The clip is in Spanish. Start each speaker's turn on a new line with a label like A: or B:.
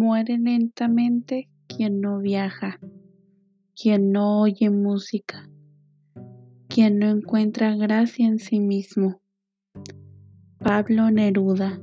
A: Muere lentamente quien no viaja, quien no oye música, quien no encuentra gracia en sí mismo. Pablo Neruda